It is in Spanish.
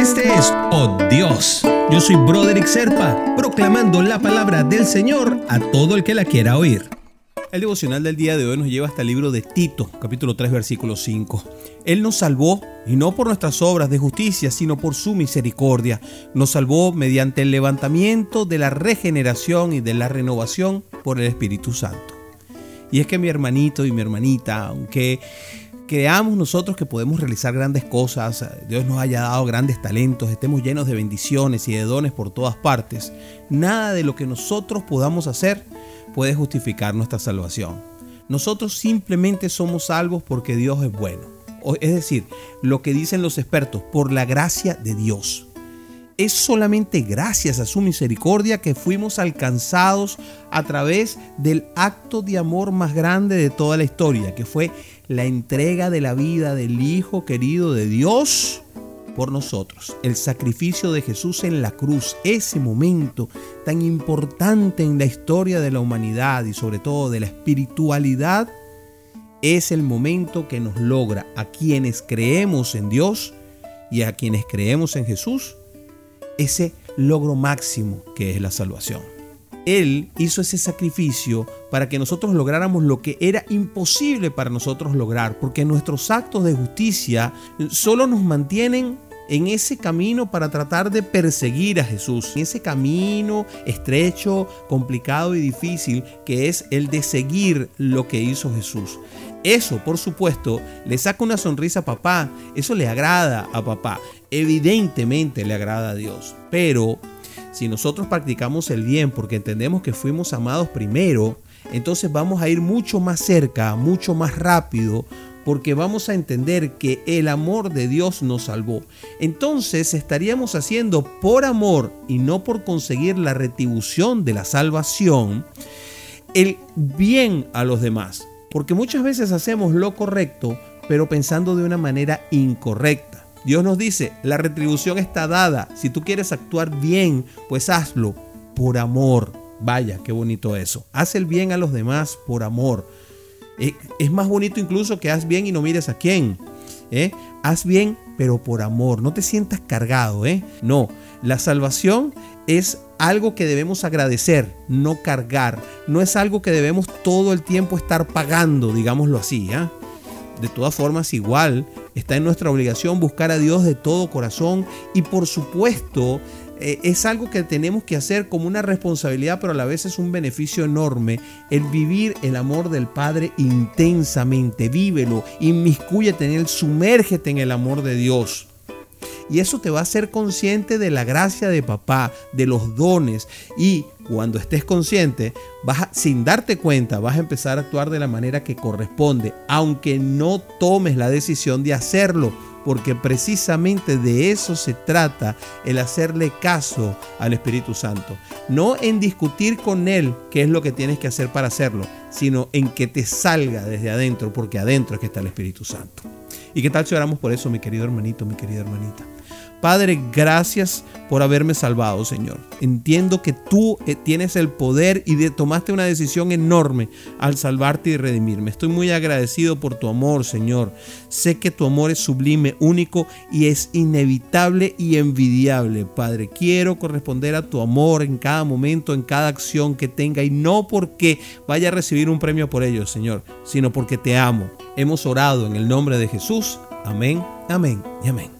Este es Oh Dios. Yo soy Broderick Serpa, proclamando la palabra del Señor a todo el que la quiera oír. El devocional del día de hoy nos lleva hasta el libro de Tito, capítulo 3, versículo 5. Él nos salvó, y no por nuestras obras de justicia, sino por su misericordia. Nos salvó mediante el levantamiento de la regeneración y de la renovación por el Espíritu Santo. Y es que mi hermanito y mi hermanita, aunque creamos nosotros que podemos realizar grandes cosas, Dios nos haya dado grandes talentos, estemos llenos de bendiciones y de dones por todas partes, nada de lo que nosotros podamos hacer puede justificar nuestra salvación. Nosotros simplemente somos salvos porque Dios es bueno. Es decir, lo que dicen los expertos, por la gracia de Dios. Es solamente gracias a su misericordia que fuimos alcanzados a través del acto de amor más grande de toda la historia, que fue la entrega de la vida del Hijo querido de Dios por nosotros. El sacrificio de Jesús en la cruz, ese momento tan importante en la historia de la humanidad y sobre todo de la espiritualidad, es el momento que nos logra a quienes creemos en Dios y a quienes creemos en Jesús ese logro máximo que es la salvación. Él hizo ese sacrificio para que nosotros lográramos lo que era imposible para nosotros lograr, porque nuestros actos de justicia solo nos mantienen en ese camino para tratar de perseguir a Jesús, en ese camino estrecho, complicado y difícil que es el de seguir lo que hizo Jesús. Eso, por supuesto, le saca una sonrisa a papá, eso le agrada a papá, evidentemente le agrada a Dios, pero si nosotros practicamos el bien porque entendemos que fuimos amados primero, entonces vamos a ir mucho más cerca, mucho más rápido, porque vamos a entender que el amor de Dios nos salvó. Entonces estaríamos haciendo por amor y no por conseguir la retribución de la salvación el bien a los demás. Porque muchas veces hacemos lo correcto, pero pensando de una manera incorrecta. Dios nos dice, la retribución está dada. Si tú quieres actuar bien, pues hazlo por amor. Vaya, qué bonito eso. Haz el bien a los demás por amor. Eh, es más bonito incluso que haz bien y no mires a quién. ¿eh? Haz bien, pero por amor. No te sientas cargado. ¿eh? No, la salvación es algo que debemos agradecer, no cargar. No es algo que debemos todo el tiempo estar pagando, digámoslo así. ¿ah? De todas formas, igual está en nuestra obligación buscar a Dios de todo corazón y por supuesto eh, es algo que tenemos que hacer como una responsabilidad, pero a la vez es un beneficio enorme. El vivir el amor del Padre intensamente, vívelo, inmiscúyete en él, sumérgete en el amor de Dios. Y eso te va a hacer consciente de la gracia de papá, de los dones. Y cuando estés consciente, vas sin darte cuenta, vas a empezar a actuar de la manera que corresponde, aunque no tomes la decisión de hacerlo porque precisamente de eso se trata el hacerle caso al Espíritu Santo. No en discutir con Él qué es lo que tienes que hacer para hacerlo, sino en que te salga desde adentro, porque adentro es que está el Espíritu Santo. ¿Y qué tal si oramos por eso, mi querido hermanito, mi querida hermanita? Padre, gracias por haberme salvado, Señor. Entiendo que tú eh, tienes el poder y tomaste una decisión enorme al salvarte y redimirme. Estoy muy agradecido por tu amor, Señor. Sé que tu amor es sublime, único y es inevitable y envidiable, Padre. Quiero corresponder a tu amor en cada momento, en cada acción que tenga y no porque vaya a recibir un premio por ello, Señor, sino porque te amo. Hemos orado en el nombre de Jesús. Amén, amén y amén.